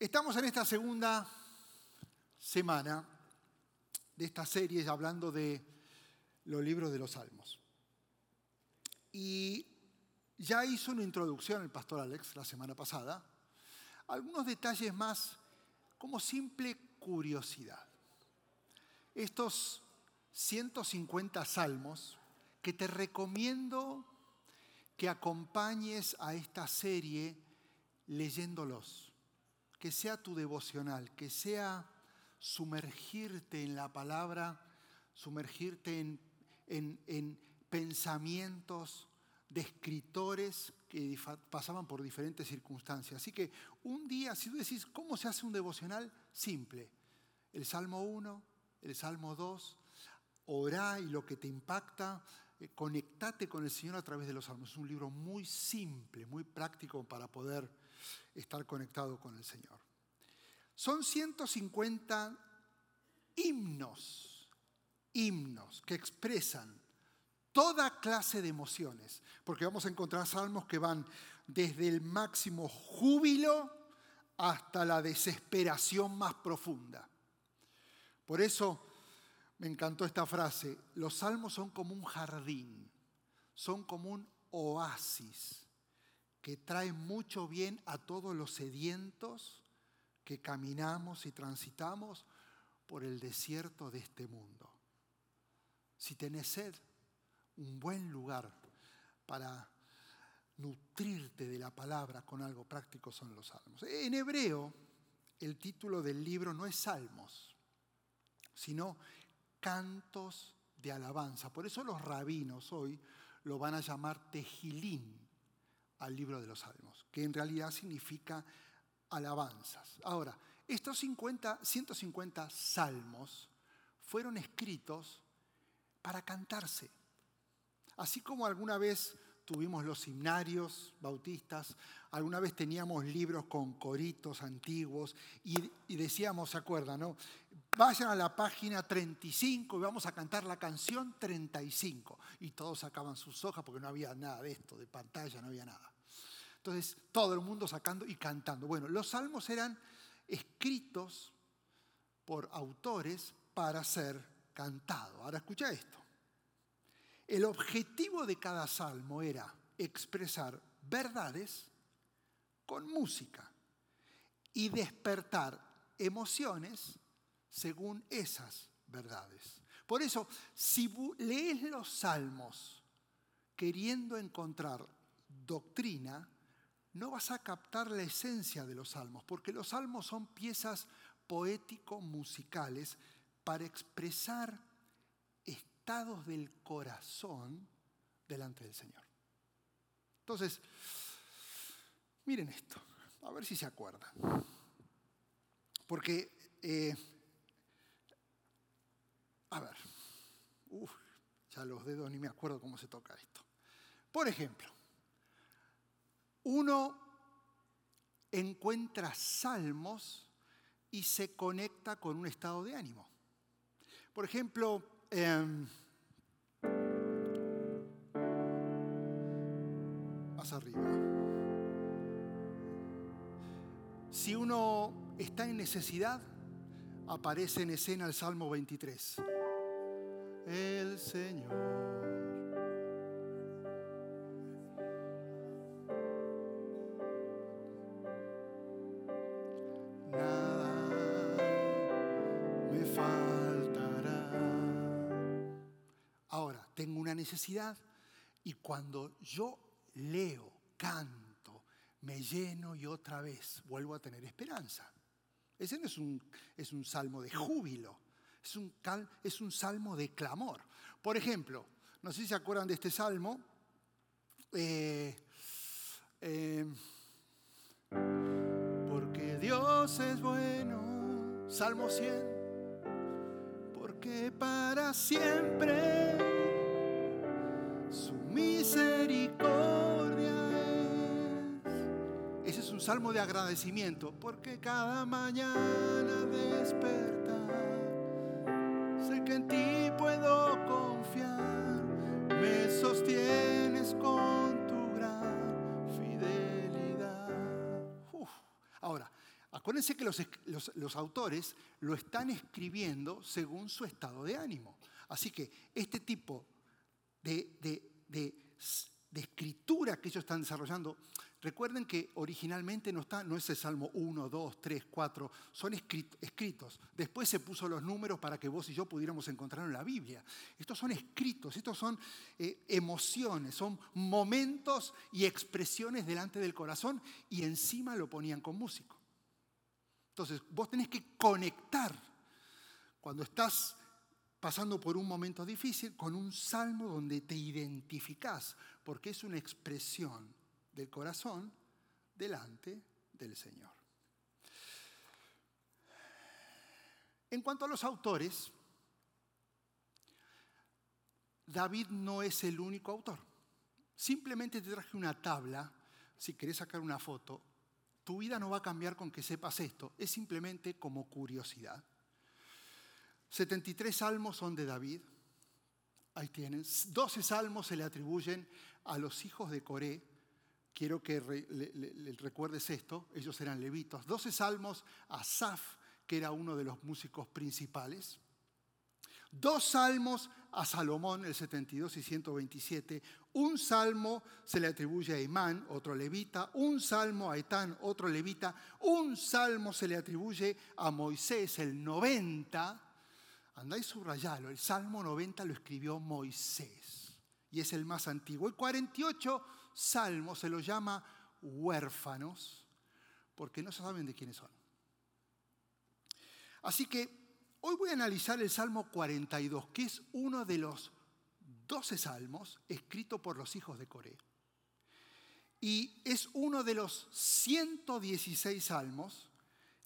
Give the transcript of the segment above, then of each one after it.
Estamos en esta segunda semana de esta serie hablando de los libros de los salmos. Y ya hizo una introducción el pastor Alex la semana pasada. Algunos detalles más como simple curiosidad. Estos 150 salmos que te recomiendo que acompañes a esta serie leyéndolos que sea tu devocional, que sea sumergirte en la palabra, sumergirte en, pensamientos de escritores que pasaban por diferentes circunstancias. Así que un día, si tú decís, ¿cómo se hace un devocional? Simple. El Salmo 1, el Salmo 2, orá y lo que te impacta, eh, conectate con el Señor a través de los salmos. Es un libro muy simple, muy práctico para poder estar conectado con el Señor. Son 150 himnos, himnos que expresan toda clase de emociones, porque vamos a encontrar salmos que van desde el máximo júbilo hasta la desesperación más profunda. Por eso me encantó esta frase, los salmos son como un jardín, son como un oasis que trae mucho bien a todos los sedientos que caminamos y transitamos por el desierto de este mundo. Si tenés sed, un buen lugar para nutrirte de la palabra con algo práctico son los salmos. En hebreo, el título del libro no es salmos, sino cantos de alabanza. Por eso los rabinos hoy lo van a llamar tejilín al libro de los salmos, que en realidad significa alabanzas. Ahora, estos 50, 150 salmos fueron escritos para cantarse. Así como alguna vez tuvimos los himnarios bautistas, alguna vez teníamos libros con coritos antiguos y, decíamos, ¿se acuerdan? No? Vayan a la página 35 y vamos a cantar la canción 35. Y todos sacaban sus hojas porque no había nada de esto, de pantalla, no había nada. Entonces, todo el mundo sacando y cantando. Bueno, los salmos eran escritos por autores para ser cantados. Ahora escucha esto. El objetivo de cada salmo era expresar verdades con música y despertar emociones según esas verdades. Por eso, si lees los salmos queriendo encontrar doctrina, no vas a captar la esencia de los salmos, porque los salmos son piezas poético-musicales para expresar estados del corazón delante del Señor. Entonces, miren esto, a ver si se acuerdan. Porque, eh, a ver, ya los dedos ni me acuerdo cómo se toca esto. Por ejemplo, uno encuentra salmos y se conecta con un estado de ánimo. Por ejemplo, em, más arriba. Si uno está en necesidad, aparece en escena el Salmo 23. El Señor Y cuando yo leo, canto, me lleno y otra vez vuelvo a tener esperanza. Ese no es un, es un salmo de júbilo, es un, es un salmo de clamor. Por ejemplo, no sé si se acuerdan de este salmo. Eh, eh, porque Dios es bueno, Salmo 100, porque para siempre misericordia es. Ese es un salmo de agradecimiento, porque cada mañana despertar, sé que en ti puedo confiar, me sostienes con tu gran fidelidad. Ahora, acuérdense que los, autores lo están escribiendo según su estado de ánimo. Así que este tipo de, de escritura que ellos están desarrollando Recuerden que originalmente no, está, no es el Salmo 1, 2, 3, 4, son escritos. Después se puso los números para que vos y yo pudiéramos encontrar en la Biblia. Estos son escritos, estos son eh, emociones, son momentos y expresiones delante del corazón y encima lo ponían con músico. Entonces, vos tenés que conectar cuando estás pasando por un momento difícil con un salmo donde te identificás, porque es una expresión del corazón delante del Señor. En cuanto a los autores, David no es el único autor. Simplemente te traje una tabla, si querés sacar una foto, tu vida no va a cambiar con que sepas esto, es simplemente como curiosidad. 73 salmos son de David, ahí tienen. 12 salmos se le atribuyen a los hijos de Coré, quiero que le, recuerdes esto, ellos eran levitos. 12 salmos a Asaf, que era uno de los músicos principales. Dos salmos a Salomón, el 72 y 127. Un salmo se le atribuye a Imán, otro levita. Un salmo a Etán, otro levita. Un salmo se le atribuye a Moisés, el 90. Andáis subrayalo, el salmo 90 lo escribió Moisés y es el más antiguo. El 48 salmo se los llama huérfanos porque no saben de quiénes son. Así que hoy voy a analizar el Salmo 42, que es uno de los 12 salmos escritos por los hijos de Coré. Y es uno de los 116 salmos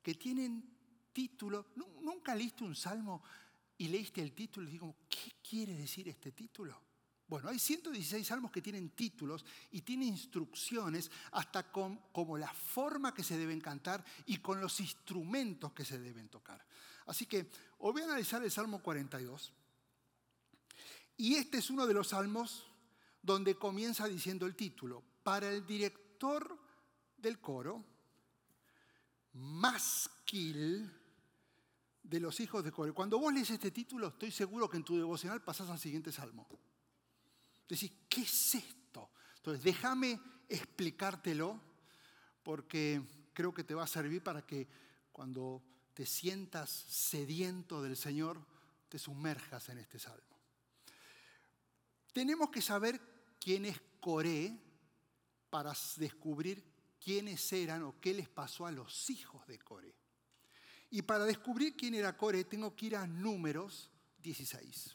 que tienen título. ¿Nunca leíste un salmo y leíste el título y digo, ¿qué quiere decir este título? Bueno, hay 116 salmos que tienen títulos y tienen instrucciones hasta con, como la forma que se deben cantar y con los instrumentos que se deben tocar. Así que hoy voy a analizar el Salmo 42. Y este es uno de los salmos donde comienza diciendo el título, para el director del coro, Masquil de los hijos de coro. Cuando vos lees este título, estoy seguro que en tu devocional pasás al siguiente salmo. Decís, ¿qué es esto? Entonces, déjame explicártelo porque creo que te va a servir para que cuando te sientas sediento del Señor, te sumerjas en este salmo. Tenemos que saber quién es Coré para descubrir quiénes eran o qué les pasó a los hijos de Coré. Y para descubrir quién era Coré, tengo que ir a Números 16.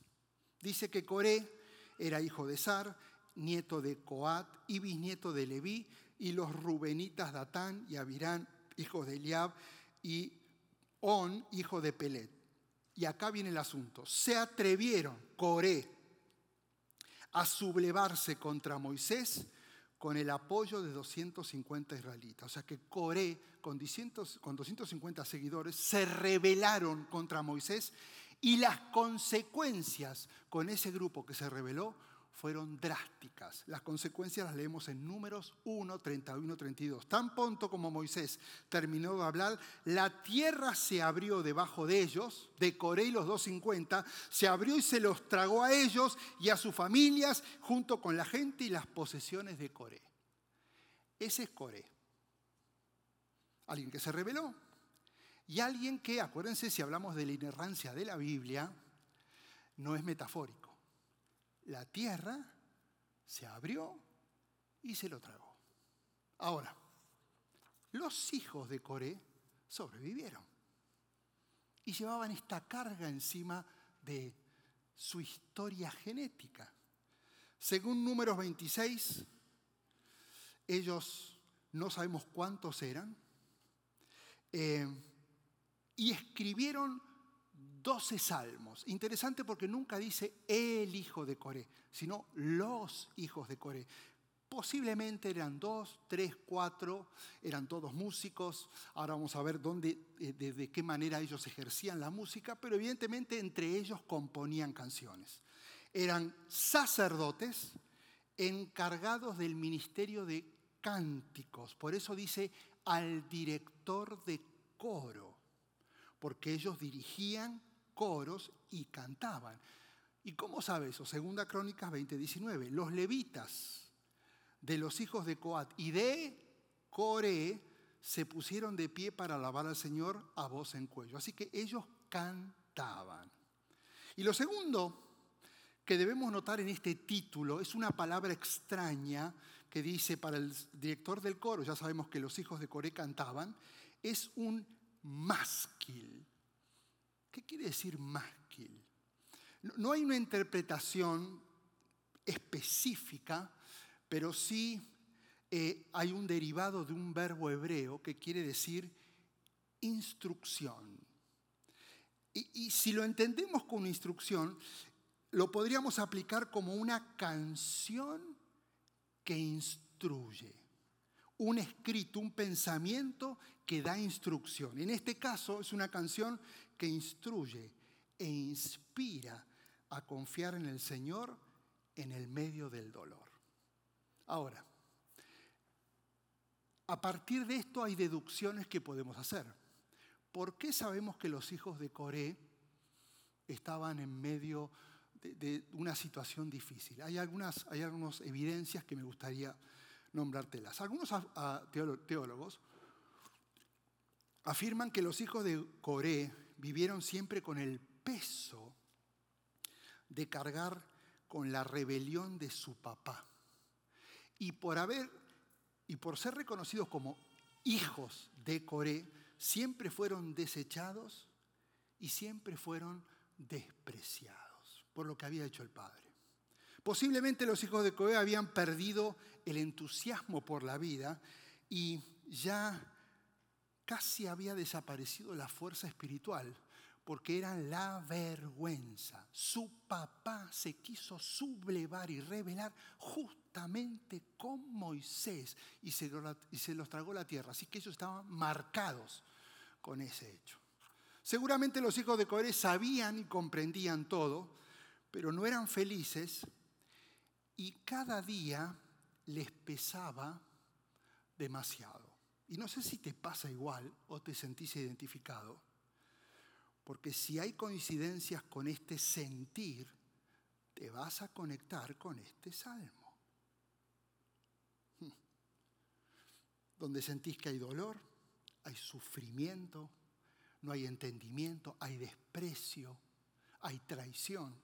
Dice que Coré era hijo de Sar, nieto de Coat y bisnieto de Leví, y los rubenitas Datán y Abirán, hijos de Eliab, y On, hijo de Pelet. Y acá viene el asunto. Se atrevieron, Coré, a sublevarse contra Moisés con el apoyo de 250 israelitas. O sea que Coré, con 200, con 250 seguidores, se rebelaron contra Moisés y las consecuencias con ese grupo que se rebeló fueron drásticas. Las consecuencias las leemos en números 1, 31, 32. Tan pronto como Moisés terminó de hablar, la tierra se abrió debajo de ellos, de Coré y los 250, se abrió y se los tragó a ellos y a sus familias, junto con la gente y las posesiones de Coré. Ese es Coré. Alguien que se rebeló, y alguien que, acuérdense, si hablamos de la inerrancia de la Biblia, no es metafórico. La tierra se abrió y se lo tragó. Ahora, los hijos de Coré sobrevivieron y llevaban esta carga encima de su historia genética. Según números 26, ellos no sabemos cuántos eran. Eh, y escribieron 12 salmos. Interesante porque nunca dice el hijo de Coré, sino los hijos de Coré. Posiblemente eran dos, tres, cuatro, eran todos músicos. Ahora vamos a ver dónde, eh, de, qué manera ellos ejercían la música, pero evidentemente entre ellos componían canciones. Eran sacerdotes encargados del ministerio de cánticos. Por eso dice al director de coro, porque ellos dirigían coros y cantaban. ¿Y cómo sabe eso? Segunda Crónicas 20:19. Los levitas de los hijos de Coat y de Coré se pusieron de pie para alabar al Señor a voz en cuello. Así que ellos cantaban. Y lo segundo que debemos notar en este título es una palabra extraña que dice para el director del coro, ya sabemos que los hijos de Coré cantaban, es un másquil. ¿Qué quiere decir másquil? No hay una interpretación específica, pero sí eh, hay un derivado de un verbo hebreo que quiere decir instrucción. Y, y si lo entendemos con instrucción, lo podríamos aplicar como una canción que instruye, un escrito, un pensamiento que da instrucción. En este caso es una canción que instruye e inspira a confiar en el Señor en el medio del dolor. Ahora, a partir de esto hay deducciones que podemos hacer. ¿Por qué sabemos que los hijos de Coré estaban en medio de, una situación difícil? Hay algunas, hay evidencias que me gustaría nombrártelas. Algunos teólogos afirman que los hijos de Coré vivieron siempre con el peso de cargar con la rebelión de su papá. Y por haber y por ser reconocidos como hijos de Coré, siempre fueron desechados y siempre fueron despreciados por lo que había hecho el padre. Posiblemente los hijos de Coré habían perdido el entusiasmo por la vida y ya casi había desaparecido la fuerza espiritual porque eran la vergüenza. Su papá se quiso sublevar y revelar justamente con Moisés y se, los tragó la tierra. Así que ellos estaban marcados con ese hecho. Seguramente los hijos de Coré sabían y comprendían todo, pero no eran felices y cada día les pesaba demasiado. Y no sé si te pasa igual o te sentís identificado porque si hay coincidencias con este sentir, te vas a conectar con este salmo. Hmm. Donde sentís que hay dolor, hay sufrimiento, no hay entendimiento, hay desprecio, hay traición.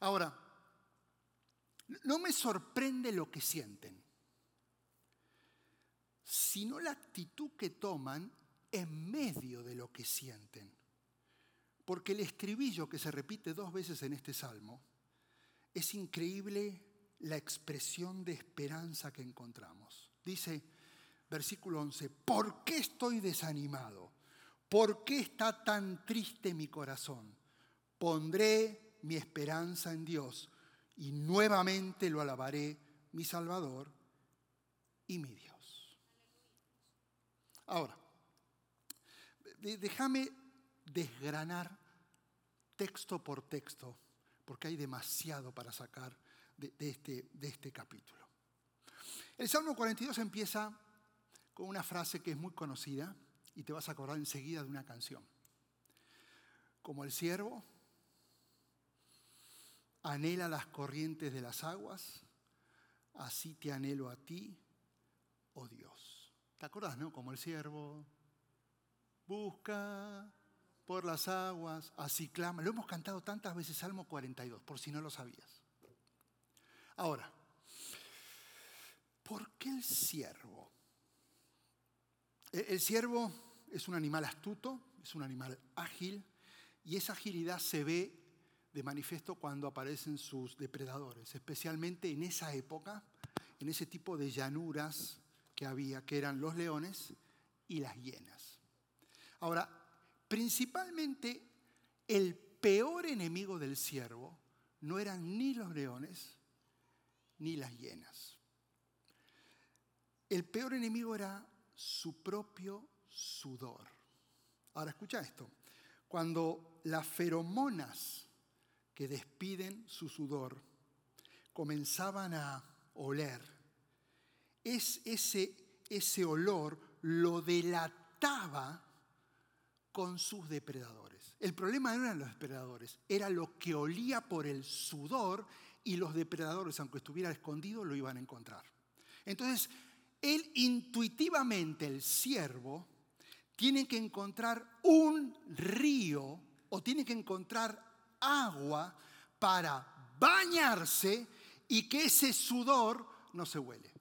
Ahora, no me sorprende lo que sienten, sino la actitud que toman en medio de lo que sienten. Porque el estribillo que se repite dos veces en este salmo, es increíble la expresión de esperanza que encontramos. Dice, versículo 11, ¿por qué estoy desanimado? ¿Por qué está tan triste mi corazón? Pondré mi esperanza en Dios y nuevamente lo alabaré, mi Salvador y mi Dios. Ahora, déjame desgranar texto por texto, porque hay demasiado para sacar de, este, de este capítulo. El Salmo 42 empieza con una frase que es muy conocida y te vas a acordar enseguida de una canción. Como el siervo anhela las corrientes de las aguas, así te anhelo a ti, oh Dios. ¿Te acuerdas, no? Como el siervo busca por las aguas, así clama. Lo hemos cantado tantas veces, Salmo 42, por si no lo sabías. Ahora, ¿por qué el ciervo? El ciervo es un animal astuto, es un animal ágil, y esa agilidad se ve de manifiesto cuando aparecen sus depredadores, especialmente en esa época, en ese tipo de llanuras que había, que eran los leones y las hienas. Ahora, Principalmente el peor enemigo del siervo no eran ni los leones ni las hienas. El peor enemigo era su propio sudor. Ahora escucha esto. Cuando las feromonas que despiden su sudor comenzaban a oler, es ese, ese olor lo delataba con sus depredadores. El problema no eran los depredadores, era lo que olía por el sudor y los depredadores, aunque estuviera escondido, lo iban a encontrar. Entonces, él intuitivamente, el siervo, tiene que encontrar un río o tiene que encontrar agua para bañarse y que ese sudor no se huele.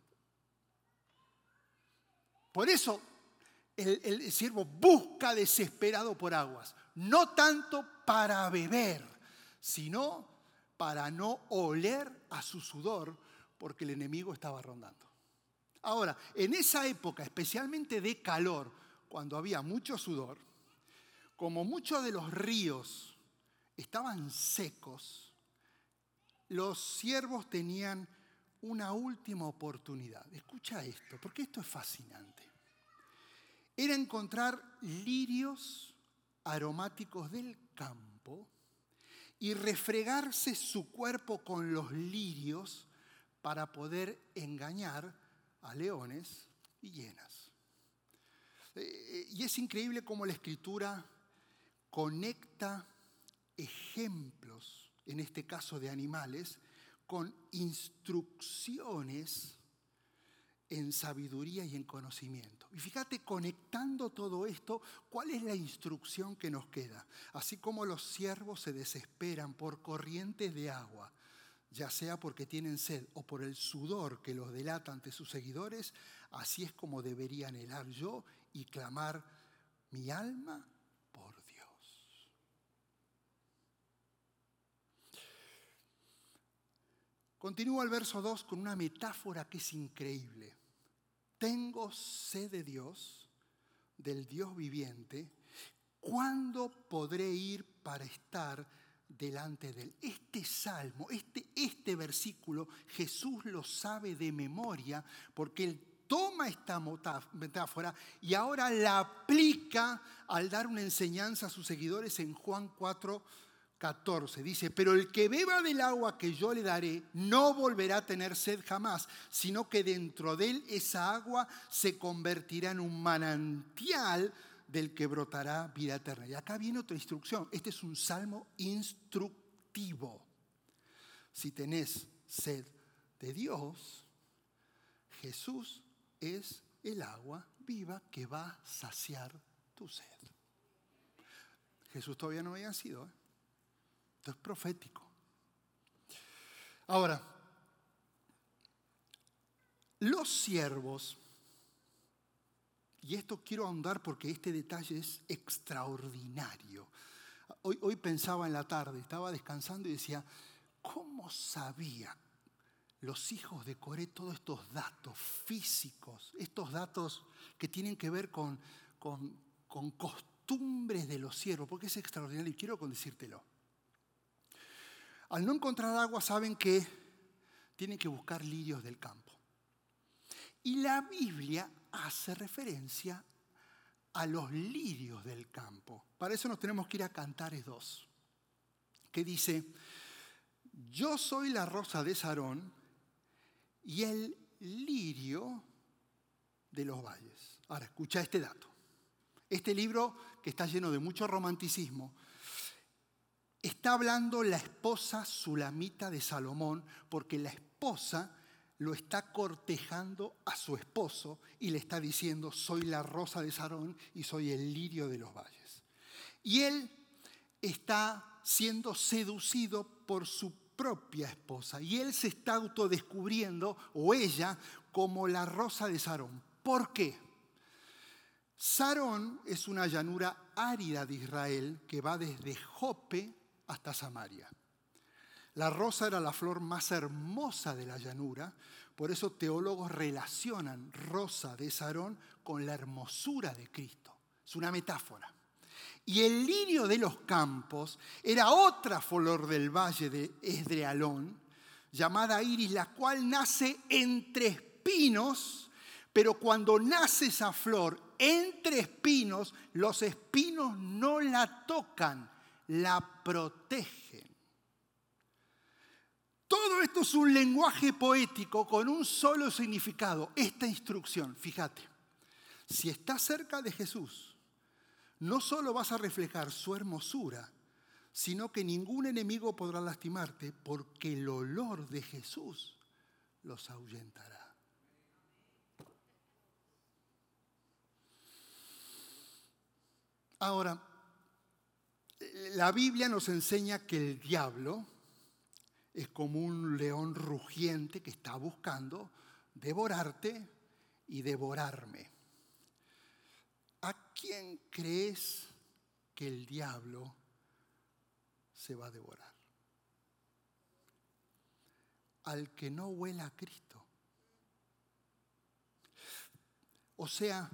Por eso el, siervo busca desesperado por aguas, no tanto para beber, sino para no oler a su sudor, porque el enemigo estaba rondando. Ahora, en esa época, especialmente de calor, cuando había mucho sudor, como muchos de los ríos estaban secos, los siervos tenían una última oportunidad. Escucha esto, porque esto es fascinante. Era encontrar lirios aromáticos del campo y refregarse su cuerpo con los lirios para poder engañar a leones y hienas. Eh, eh, y es increíble cómo la escritura conecta ejemplos, en este caso de animales, con instrucciones en sabiduría y en conocimiento. Y fíjate, conectando todo esto, ¿cuál es la instrucción que nos queda? Así como los siervos se desesperan por corrientes de agua, ya sea porque tienen sed o por el sudor que los delata ante sus seguidores, así es como debería anhelar yo y clamar mi alma por Dios. Continúa el verso 2 con una metáfora que es increíble. Tengo sed de Dios, del Dios viviente. ¿Cuándo podré ir para estar delante de él. Este salmo, este, este versículo, Jesús lo sabe de memoria porque él toma esta metáfora y ahora la aplica al dar una enseñanza a sus seguidores en Juan 4, 14. Dice, pero el que beba del agua que yo le daré no volverá a tener sed jamás, sino que dentro de él esa agua se convertirá en un manantial del que brotará vida eterna. Y acá viene otra instrucción. Este es un salmo instructivo. Si tenés sed de Dios, Jesús es el agua viva que va a saciar tu sed. Jesús todavía no había sido. ¿eh? Esto es profético. Ahora, los siervos y esto quiero ahondar porque este detalle es extraordinario. Hoy, hoy pensaba en la tarde, estaba descansando y decía, ¿cómo sabía los hijos de Coré todos estos datos físicos, estos datos que tienen que ver con, con, con costumbres de los siervos? Porque es extraordinario y quiero decírtelo. Al no encontrar agua saben que tienen que buscar lirios del campo. Y la Biblia hace referencia a los lirios del campo. Para eso nos tenemos que ir a Cantares 2, que dice, yo soy la rosa de Sarón y el lirio de los valles. Ahora, escucha este dato. Este libro, que está lleno de mucho romanticismo, está hablando la esposa sulamita de Salomón, porque la esposa lo está cortejando a su esposo y le está diciendo, soy la rosa de Sarón y soy el lirio de los valles. Y él está siendo seducido por su propia esposa y él se está autodescubriendo, o ella, como la rosa de Sarón. ¿Por qué? Sarón es una llanura árida de Israel que va desde Jope hasta Samaria. La rosa era la flor más hermosa de la llanura, por eso teólogos relacionan rosa de Sarón con la hermosura de Cristo. Es una metáfora. Y el lirio de los campos era otra flor del valle de Esdrealón, llamada iris, la cual nace entre espinos, pero cuando nace esa flor entre espinos, los espinos no la tocan, la protegen. Todo esto es un lenguaje poético con un solo significado. Esta instrucción, fíjate, si estás cerca de Jesús, no solo vas a reflejar su hermosura, sino que ningún enemigo podrá lastimarte porque el olor de Jesús los ahuyentará. Ahora, la Biblia nos enseña que el diablo es como un león rugiente que está buscando devorarte y devorarme. ¿A quién crees que el diablo se va a devorar? Al que no huela a Cristo. O sea,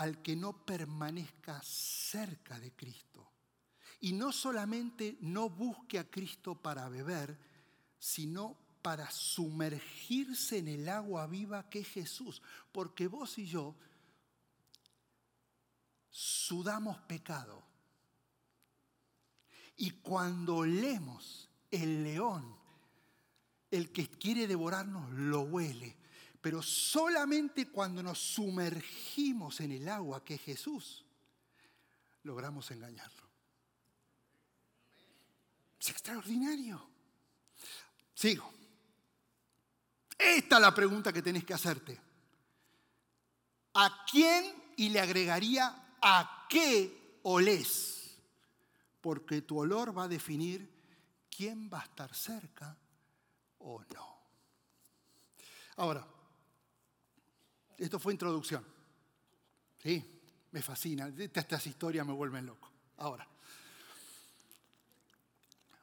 al que no permanezca cerca de Cristo. Y no solamente no busque a Cristo para beber, sino para sumergirse en el agua viva que es Jesús. Porque vos y yo sudamos pecado. Y cuando olemos el león, el que quiere devorarnos lo huele. Pero solamente cuando nos sumergimos en el agua que es Jesús, logramos engañarlo. Es extraordinario. Sigo. Esta es la pregunta que tenés que hacerte. ¿A quién y le agregaría a qué olés? Porque tu olor va a definir quién va a estar cerca o no. Ahora, esto fue introducción. Sí, me fascina. Estas historias me vuelven loco. Ahora,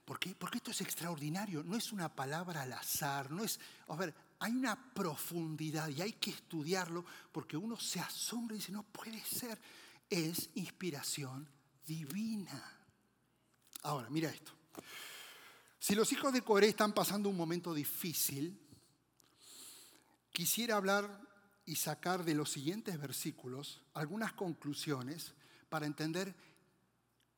¿por qué? Porque esto es extraordinario. No es una palabra al azar. No es, a ver, hay una profundidad y hay que estudiarlo porque uno se asombra y dice, no puede ser. Es inspiración divina. Ahora, mira esto. Si los hijos de Coré están pasando un momento difícil, quisiera hablar y sacar de los siguientes versículos algunas conclusiones para entender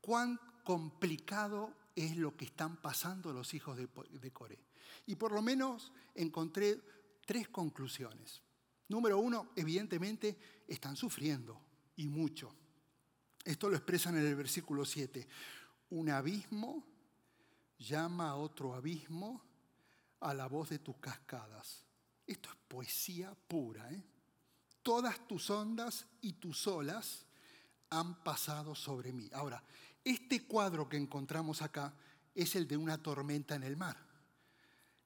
cuán complicado es lo que están pasando los hijos de, Coré. Y por lo menos encontré tres conclusiones. Número uno, evidentemente están sufriendo y mucho. Esto lo expresan en el versículo 7. Un abismo llama a otro abismo a la voz de tus cascadas. Esto es poesía pura. ¿eh? Todas tus ondas y tus olas han pasado sobre mí. Ahora, este cuadro que encontramos acá es el de una tormenta en el mar,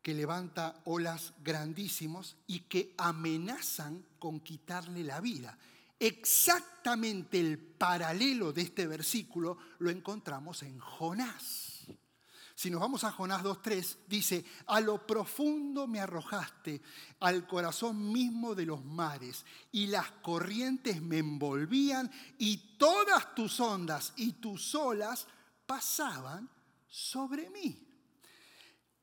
que levanta olas grandísimos y que amenazan con quitarle la vida. Exactamente el paralelo de este versículo lo encontramos en Jonás. Si nos vamos a Jonás 2.3, dice, a lo profundo me arrojaste, al corazón mismo de los mares, y las corrientes me envolvían, y todas tus ondas y tus olas pasaban sobre mí.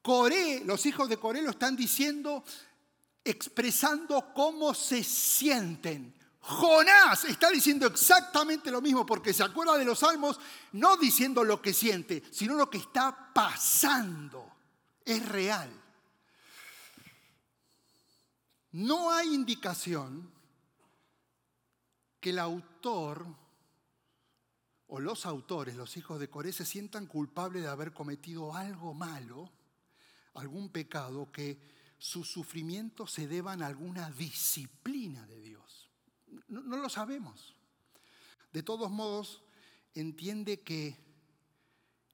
Coré, los hijos de Coré lo están diciendo, expresando cómo se sienten. Jonás está diciendo exactamente lo mismo porque se acuerda de los salmos no diciendo lo que siente, sino lo que está pasando. Es real. No hay indicación que el autor o los autores, los hijos de Coré, se sientan culpables de haber cometido algo malo, algún pecado, que sus sufrimientos se deban a alguna disciplina de Dios. No, lo sabemos. De todos modos, entiende que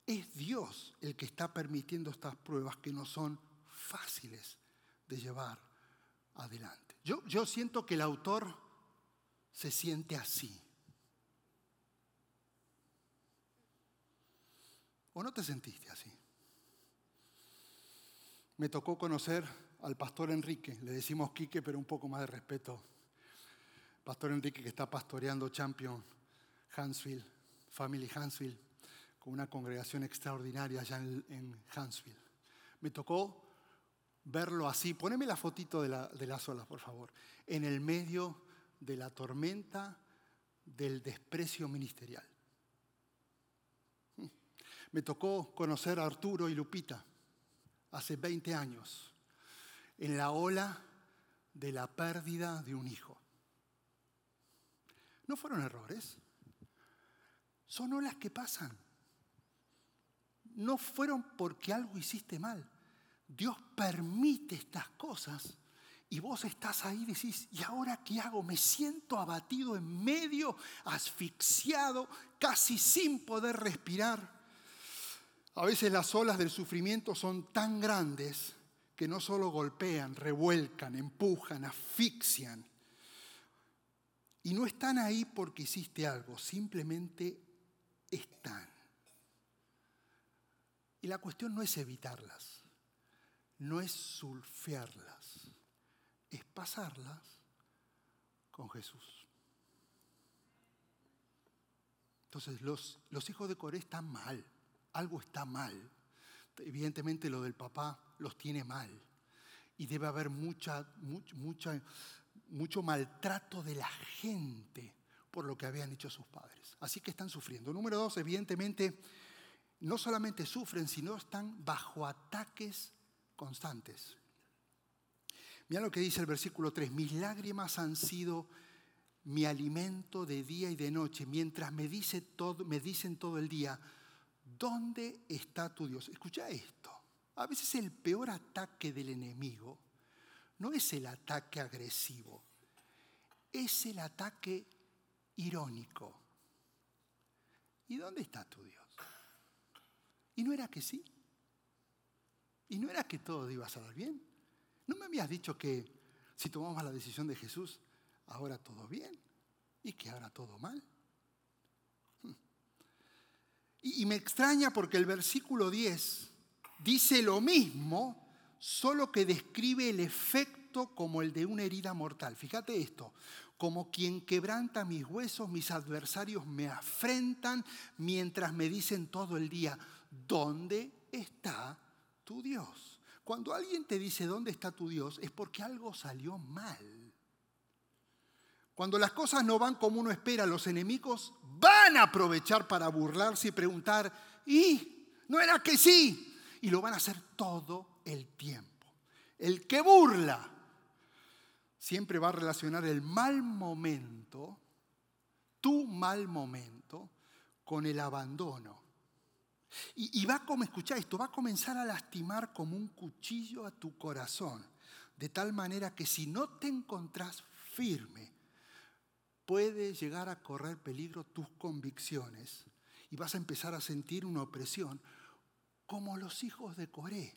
es Dios el que está permitiendo estas pruebas que no son fáciles de llevar adelante. Yo, yo siento que el autor se siente así. ¿O no te sentiste así? Me tocó conocer al pastor Enrique, le decimos Quique, pero un poco más de respeto Pastor Enrique que está pastoreando Champion Hansville, Family Hansville, con una congregación extraordinaria allá en, Hansville. Me tocó verlo así. Poneme la fotito de las olas, por favor. En el medio de la tormenta del desprecio ministerial. Me tocó conocer a Arturo y Lupita hace 20 años, en la ola de la pérdida de un hijo. ¿No fueron errores? son olas que pasan. No fueron porque algo hiciste mal. Dios permite estas cosas y vos estás ahí y decís, ¿y ahora qué hago? Me siento abatido en medio, asfixiado, casi sin poder respirar. A veces las olas del sufrimiento son tan grandes que no solo golpean, revuelcan, empujan, asfixian. Y no están ahí porque hiciste algo, simplemente están. Y la cuestión no es evitarlas, no es sulfearlas, es pasarlas con Jesús. Entonces los, los hijos de Coré están mal, algo está mal. Evidentemente lo del papá los tiene mal. Y debe haber mucha, mucha, mucho maltrato de la gente por lo que habían dicho sus padres. Así que están sufriendo. Número dos, evidentemente, no solamente sufren, sino están bajo ataques constantes. Mira lo que dice el versículo 3, mis lágrimas han sido mi alimento de día y de noche, mientras me, dice todo, me dicen todo el día, ¿dónde está tu Dios? Escucha esto, a veces el peor ataque del enemigo no es el ataque agresivo, es el ataque irónico. ¿Y dónde está tu Dios? ¿Y no era que sí? ¿Y no era que todo iba a salir bien? ¿No me habías dicho que si tomamos la decisión de Jesús, ahora todo bien y que ahora todo mal? Y, y me extraña porque el versículo 10 dice lo mismo, solo que describe el efecto como el de una herida mortal. Fíjate esto, como quien quebranta mis huesos, mis adversarios me afrentan mientras me dicen todo el día, ¿dónde está tu Dios? Cuando alguien te dice dónde está tu Dios es porque algo salió mal. Cuando las cosas no van como uno espera, los enemigos van a aprovechar para burlarse y preguntar, ¿y? ¿No era que sí? Y lo van a hacer todo el tiempo. El que burla siempre va a relacionar el mal momento, tu mal momento, con el abandono. Y, va como, escuchar esto, va a comenzar a lastimar como un cuchillo a tu corazón, de tal manera que si no te encontrás firme, puede llegar a correr peligro tus convicciones y vas a empezar a sentir una opresión como los hijos de Coré,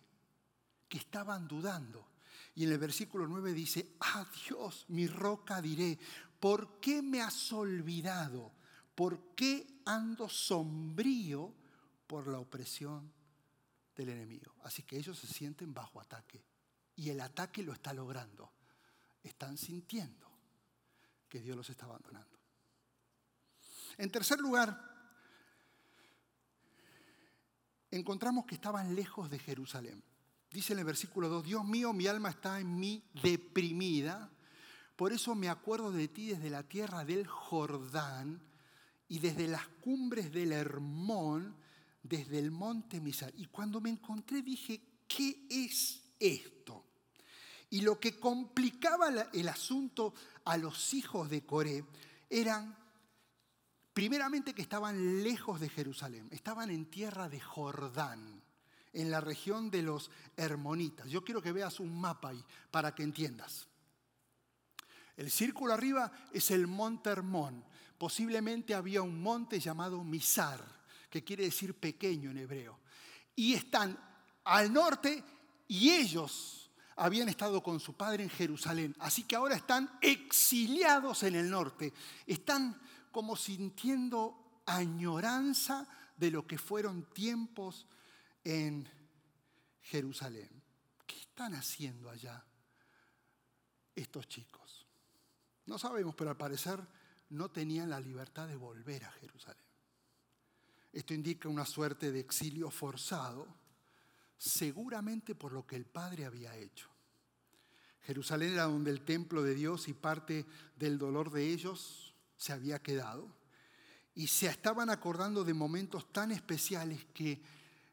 que estaban dudando. Y en el versículo 9 dice, ah Dios, mi roca diré, ¿por qué me has olvidado? ¿Por qué ando sombrío por la opresión del enemigo? Así que ellos se sienten bajo ataque. Y el ataque lo está logrando. Están sintiendo que Dios los está abandonando. En tercer lugar, encontramos que estaban lejos de Jerusalén. Dice en el versículo 2, Dios mío, mi alma está en mí deprimida, por eso me acuerdo de ti desde la tierra del Jordán y desde las cumbres del Hermón, desde el monte Misar. Y cuando me encontré dije, ¿qué es esto? Y lo que complicaba el asunto a los hijos de Coré eran Primeramente que estaban lejos de Jerusalén, estaban en tierra de Jordán, en la región de los Hermonitas. Yo quiero que veas un mapa ahí para que entiendas. El círculo arriba es el monte Hermón. Posiblemente había un monte llamado Misar, que quiere decir pequeño en hebreo. Y están al norte y ellos habían estado con su padre en Jerusalén. Así que ahora están exiliados en el norte. Están como sintiendo añoranza de lo que fueron tiempos en Jerusalén. ¿Qué están haciendo allá estos chicos? No sabemos, pero al parecer no tenían la libertad de volver a Jerusalén. Esto indica una suerte de exilio forzado, seguramente por lo que el Padre había hecho. Jerusalén era donde el templo de Dios y parte del dolor de ellos se había quedado y se estaban acordando de momentos tan especiales que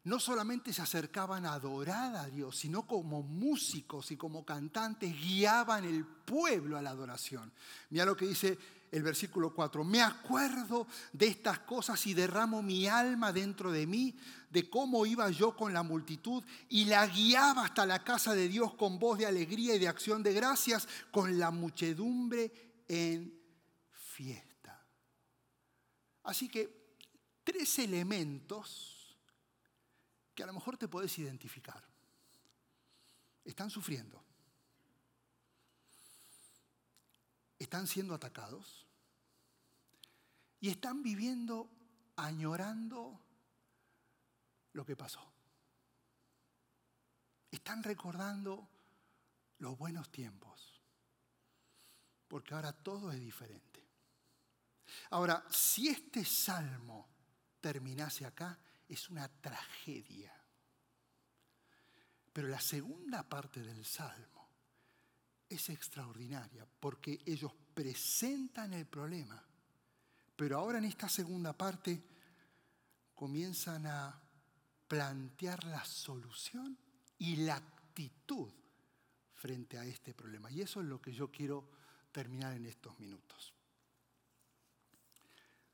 no solamente se acercaban a adorar a Dios, sino como músicos y como cantantes guiaban el pueblo a la adoración. Mira lo que dice el versículo 4, me acuerdo de estas cosas y derramo mi alma dentro de mí, de cómo iba yo con la multitud y la guiaba hasta la casa de Dios con voz de alegría y de acción de gracias, con la muchedumbre en fiesta. Así que tres elementos que a lo mejor te puedes identificar. Están sufriendo. Están siendo atacados y están viviendo añorando lo que pasó. Están recordando los buenos tiempos, porque ahora todo es diferente. Ahora, si este salmo terminase acá, es una tragedia. Pero la segunda parte del salmo es extraordinaria, porque ellos presentan el problema pero ahora en esta segunda parte comienzan a plantear la solución y la actitud frente a este problema. Y eso es lo que yo quiero terminar en estos minutos.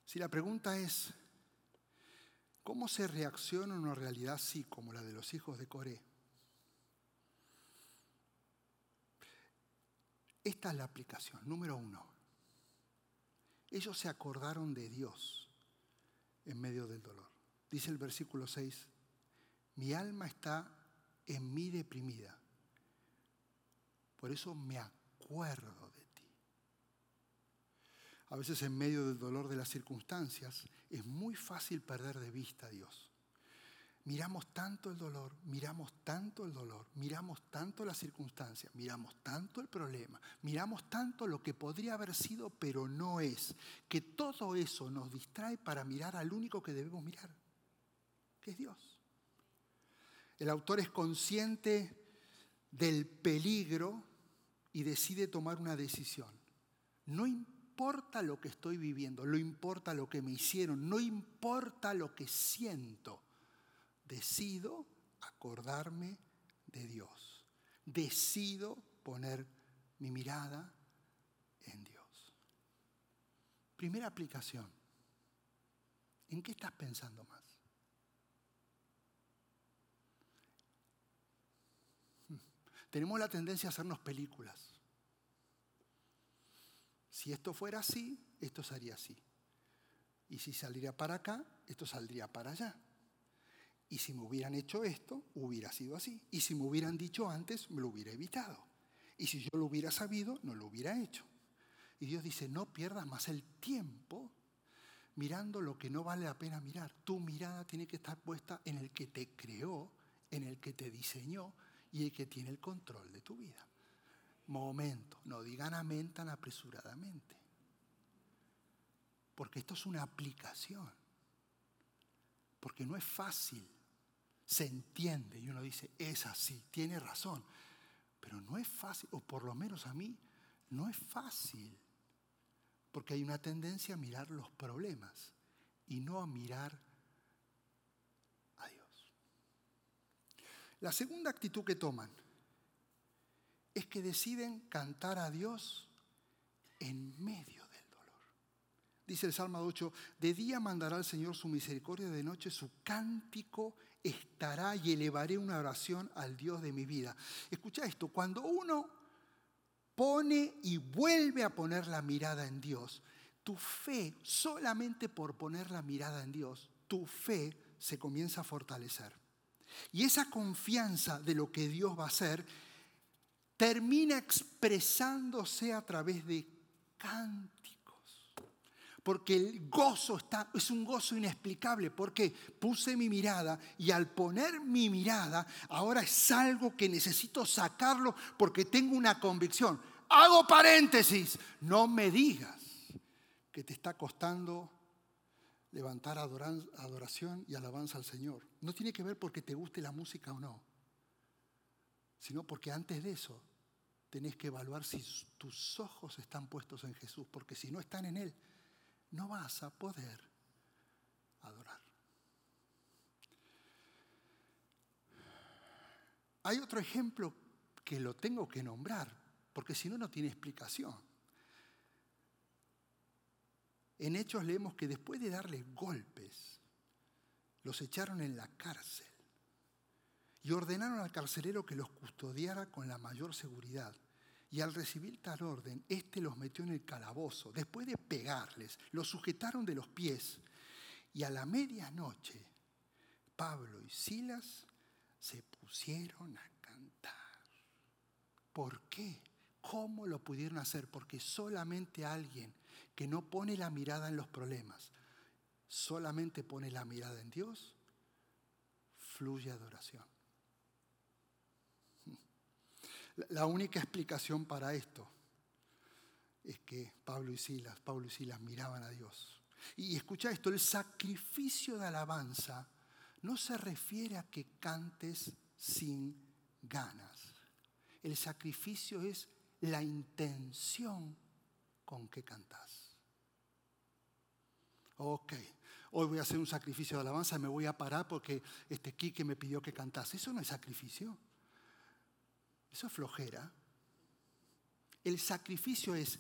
Si la pregunta es, ¿cómo se reacciona una realidad así como la de los hijos de Coré? Esta es la aplicación, número uno. Ellos se acordaron de Dios en medio del dolor. Dice el versículo 6, mi alma está en mí deprimida. Por eso me acuerdo de. A veces en medio del dolor de las circunstancias es muy fácil perder de vista a Dios. Miramos tanto el dolor, miramos tanto el dolor, miramos tanto las circunstancias, miramos tanto el problema, miramos tanto lo que podría haber sido pero no es, que todo eso nos distrae para mirar al único que debemos mirar, que es Dios. El autor es consciente del peligro y decide tomar una decisión. No importa lo que estoy viviendo, no importa lo que me hicieron, no importa lo que siento decido acordarme de Dios. Decido poner mi mirada en Dios. Primera aplicación. ¿En qué estás pensando más? Tenemos la tendencia a hacernos películas. Si esto fuera así, esto sería así. Y si saliera para acá, esto saldría para allá. Y si me hubieran hecho esto, hubiera sido así. Y si me hubieran dicho antes, me lo hubiera evitado. Y si yo lo hubiera sabido, no lo hubiera hecho. Y Dios dice, no pierdas más el tiempo mirando lo que no vale la pena mirar. Tu mirada tiene que estar puesta en el que te creó, en el que te diseñó y el que tiene el control de tu vida. Momento, no digan amén tan apresuradamente. Porque esto es una aplicación. Porque no es fácil se entiende y uno dice, es así, tiene razón. Pero no es fácil, o por lo menos a mí, no es fácil. Porque hay una tendencia a mirar los problemas y no a mirar a Dios. La segunda actitud que toman es que deciden cantar a Dios en medio del dolor. Dice el Salmo 8, de día mandará el Señor su misericordia, de noche su cántico estará y elevaré una oración al Dios de mi vida. Escucha esto, cuando uno pone y vuelve a poner la mirada en Dios, tu fe, solamente por poner la mirada en Dios, tu fe se comienza a fortalecer. Y esa confianza de lo que Dios va a hacer termina expresándose a través de cantos porque el gozo está, es un gozo inexplicable, porque puse mi mirada y al poner mi mirada, ahora es algo que necesito sacarlo porque tengo una convicción. Hago paréntesis, no me digas que te está costando levantar adoración y alabanza al Señor. No tiene que ver porque te guste la música o no, sino porque antes de eso tenés que evaluar si tus ojos están puestos en Jesús, porque si no están en Él, no vas a poder adorar. Hay otro ejemplo que lo tengo que nombrar, porque si no, no tiene explicación. En Hechos leemos que después de darles golpes, los echaron en la cárcel y ordenaron al carcelero que los custodiara con la mayor seguridad. Y al recibir tal orden, éste los metió en el calabozo. Después de pegarles, los sujetaron de los pies. Y a la medianoche, Pablo y Silas se pusieron a cantar. ¿Por qué? ¿Cómo lo pudieron hacer? Porque solamente alguien que no pone la mirada en los problemas, solamente pone la mirada en Dios, fluye adoración. La única explicación para esto es que Pablo y Silas, Pablo y Silas miraban a Dios. Y escucha esto, el sacrificio de alabanza no se refiere a que cantes sin ganas. El sacrificio es la intención con que cantas. Ok, hoy voy a hacer un sacrificio de alabanza me voy a parar porque este Quique me pidió que cantase. Eso no es sacrificio. Eso es flojera. El sacrificio es,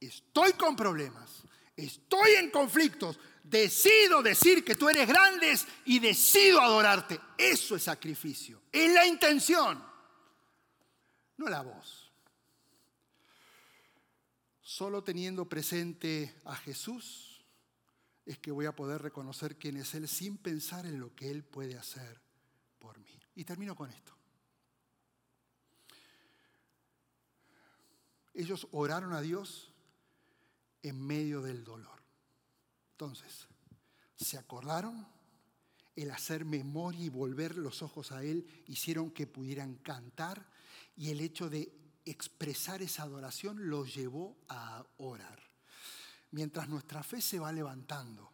estoy con problemas, estoy en conflictos, decido decir que tú eres grande y decido adorarte. Eso es sacrificio. Es la intención, no la voz. Solo teniendo presente a Jesús es que voy a poder reconocer quién es Él sin pensar en lo que Él puede hacer por mí. Y termino con esto. Ellos oraron a Dios en medio del dolor. Entonces, se acordaron, el hacer memoria y volver los ojos a Él hicieron que pudieran cantar y el hecho de expresar esa adoración los llevó a orar. Mientras nuestra fe se va levantando,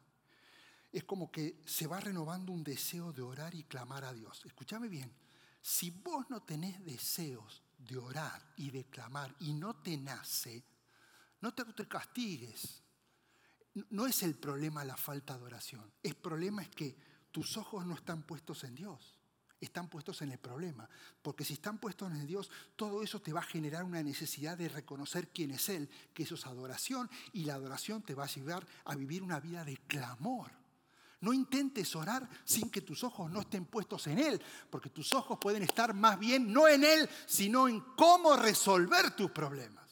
es como que se va renovando un deseo de orar y clamar a Dios. Escúchame bien, si vos no tenés deseos de orar y de clamar y no te nace, no te, castigues. No es el problema la falta de oración. El problema es que tus ojos no están puestos en Dios. Están puestos en el problema. Porque si están puestos en Dios, todo eso te va a generar una necesidad de reconocer quién es Él, que eso es adoración. Y la adoración te va a llevar a vivir una vida de clamor. No intentes orar sin que tus ojos no estén puestos en Él, porque tus ojos pueden estar más bien no en Él, sino en cómo resolver tus problemas.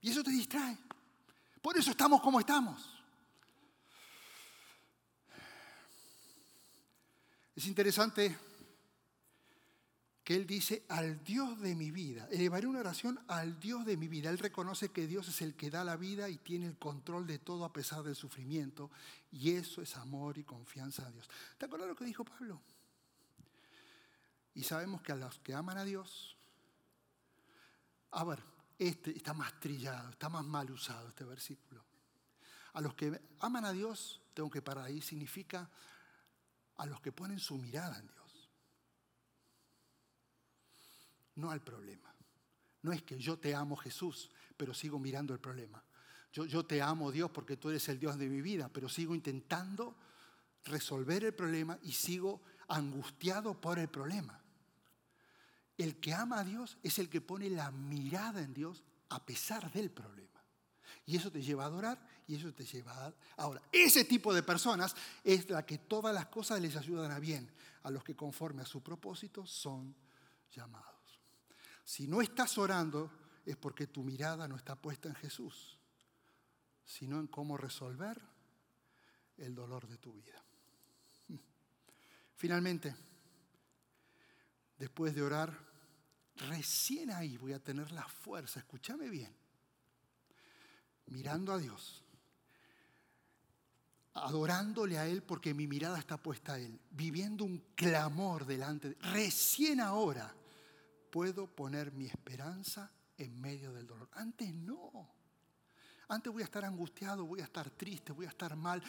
Y eso te distrae. Por eso estamos como estamos. Es interesante que él dice al Dios de mi vida. Elevaré una oración al Dios de mi vida. Él reconoce que Dios es el que da la vida y tiene el control de todo a pesar del sufrimiento. Y eso es amor y confianza a Dios. ¿Te acuerdas lo que dijo Pablo? Y sabemos que a los que aman a Dios, a ver, este está más trillado, está más mal usado este versículo. A los que aman a Dios, tengo que parar ahí, significa a los que ponen su mirada en Dios no al problema. No es que yo te amo Jesús, pero sigo mirando el problema. Yo, te amo Dios porque tú eres el Dios de mi vida, pero sigo intentando resolver el problema y sigo angustiado por el problema. El que ama a Dios es el que pone la mirada en Dios a pesar del problema. Y eso te lleva a adorar y eso te lleva a... Ahora, ese tipo de personas es la que todas las cosas les ayudan a bien, a los que conforme a su propósito son llamados. Si no estás orando es porque tu mirada no está puesta en Jesús, sino en cómo resolver el dolor de tu vida. Finalmente, después de orar, recién ahí voy a tener la fuerza, escúchame bien, mirando a Dios, adorándole a Él porque mi mirada está puesta a Él, viviendo un clamor delante de Recién ahora puedo poner mi esperanza en medio del dolor. Antes no. Antes voy a estar angustiado, voy a estar triste, voy a estar mal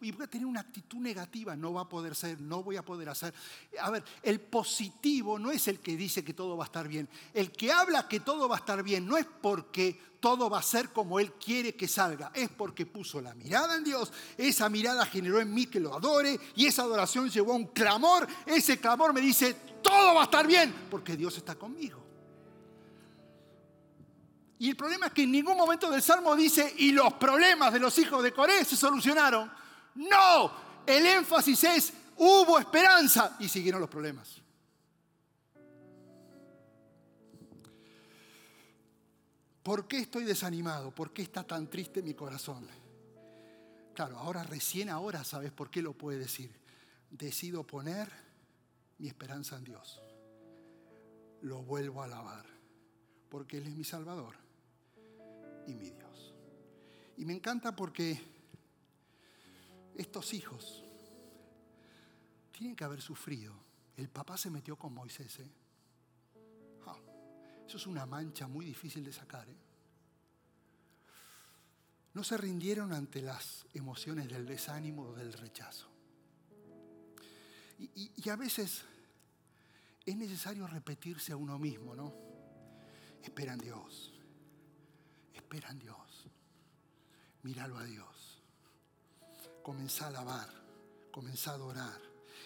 y voy a tener una actitud negativa. No va a poder ser, no voy a poder hacer. A ver, el positivo no es el que dice que todo va a estar bien. El que habla que todo va a estar bien no es porque todo va a ser como Él quiere que salga. Es porque puso la mirada en Dios. Esa mirada generó en mí que lo adore y esa adoración llevó a un clamor. Ese clamor me dice, todo va a estar bien porque Dios está conmigo. Y el problema es que en ningún momento del Salmo dice, y los problemas de los hijos de Coré se solucionaron. No, el énfasis es, hubo esperanza y siguieron los problemas. ¿Por qué estoy desanimado? ¿Por qué está tan triste mi corazón? Claro, ahora recién ahora sabes por qué lo puede decir. Decido poner mi esperanza en Dios. Lo vuelvo a alabar, porque Él es mi Salvador y mi Dios. Y me encanta porque estos hijos tienen que haber sufrido. El papá se metió con Moisés. ¿eh? Eso es una mancha muy difícil de sacar. ¿eh? No se rindieron ante las emociones del desánimo o del rechazo. Y, a veces es necesario repetirse a uno mismo, ¿no? Espera en Dios. Espera en Dios. Míralo a Dios. Comenzá a alabar. Comenzá a adorar.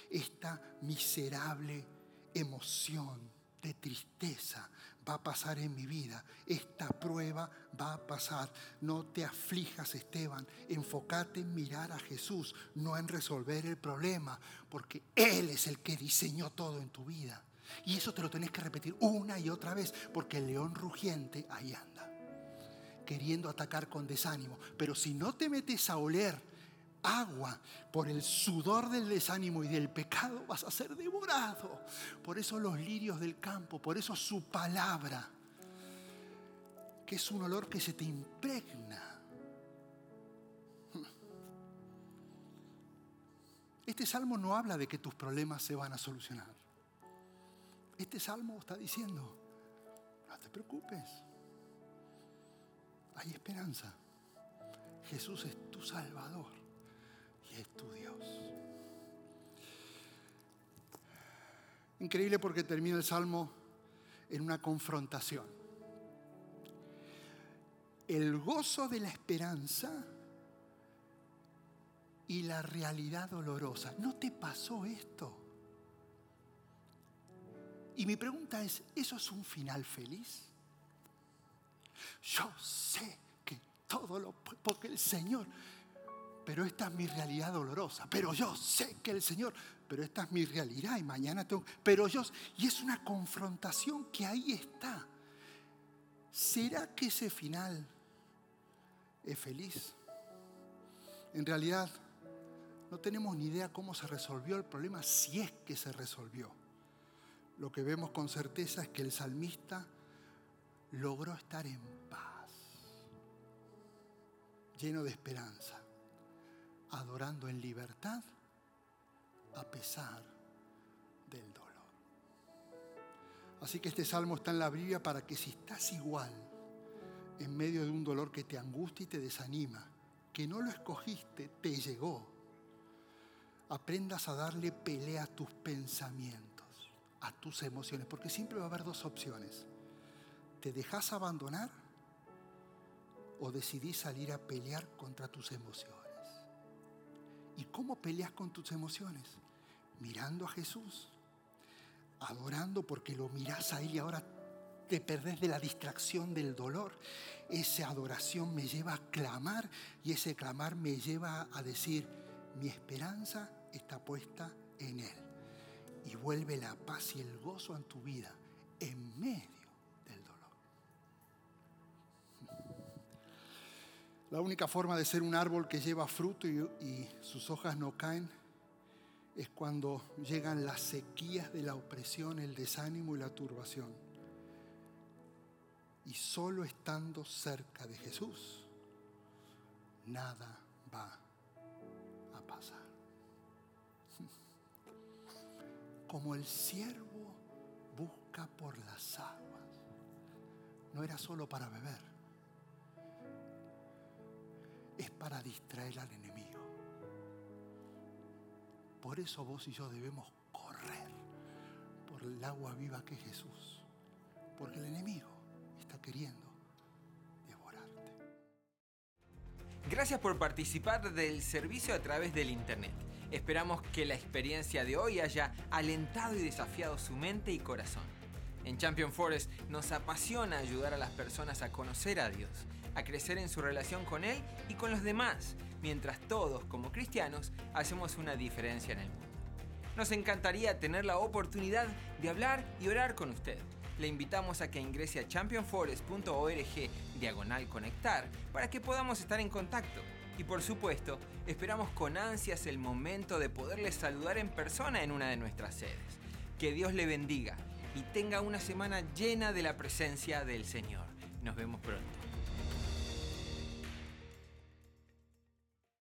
Esta miserable emoción de tristeza va a pasar en mi vida. Esta prueba va a pasar. No te aflijas, Esteban. Enfócate en mirar a Jesús, no en resolver el problema, porque Él es el que diseñó todo en tu vida. Y eso te lo tenés que repetir una y otra vez, porque el león rugiente ahí anda, queriendo atacar con desánimo. Pero si no te metes a oler agua, por el sudor del desánimo y del pecado vas a ser devorado. Por eso los lirios del campo, por eso su palabra, que es un olor que se te impregna. Este salmo no habla de que tus problemas se van a solucionar. Este salmo está diciendo, no te preocupes, hay esperanza. Jesús es tu Salvador es tu Dios. Increíble porque termina el Salmo en una confrontación. El gozo de la esperanza y la realidad dolorosa. ¿No te pasó esto? Y mi pregunta es, ¿eso es un final feliz? Yo sé que todo lo... Porque el Señor pero esta es mi realidad dolorosa. Pero yo sé que el Señor, pero esta es mi realidad y mañana tengo, pero yo, y es una confrontación que ahí está. ¿Será que ese final es feliz? En realidad, no tenemos ni idea cómo se resolvió el problema, si es que se resolvió. Lo que vemos con certeza es que el salmista logró estar en paz, lleno de esperanza adorando en libertad a pesar del dolor. Así que este salmo está en la Biblia para que si estás igual en medio de un dolor que te angustia y te desanima, que no lo escogiste, te llegó, aprendas a darle pelea a tus pensamientos, a tus emociones, porque siempre va a haber dos opciones. ¿Te dejas abandonar o decidís salir a pelear contra tus emociones? ¿Y cómo peleas con tus emociones? Mirando a Jesús, adorando porque lo miras a Él y ahora te perdés de la distracción del dolor. Esa adoración me lleva a clamar y ese clamar me lleva a decir, mi esperanza está puesta en Él. Y vuelve la paz y el gozo en tu vida en medio La única forma de ser un árbol que lleva fruto y, sus hojas no caen es cuando llegan las sequías de la opresión, el desánimo y la turbación. Y solo estando cerca de Jesús, nada va a pasar. Como el siervo busca por las aguas, no era solo para beber es para distraer al enemigo. Por eso vos y yo debemos correr por el agua viva que es Jesús. Porque el enemigo está queriendo devorarte. Gracias por participar del servicio a través del Internet. Esperamos que la experiencia de hoy haya alentado y desafiado su mente y corazón. En Champion Forest nos apasiona ayudar a las personas a conocer a Dios, a crecer en su relación con Él y con los demás, mientras todos como cristianos hacemos una diferencia en el mundo. Nos encantaría tener la oportunidad de hablar y orar con usted. Le invitamos a que ingrese a championforest.org diagonal conectar para que podamos estar en contacto. Y por supuesto, esperamos con ansias el momento de poderle saludar en persona en una de nuestras sedes. Que Dios le bendiga y tenga una semana llena de la presencia del Señor. Nos vemos pronto.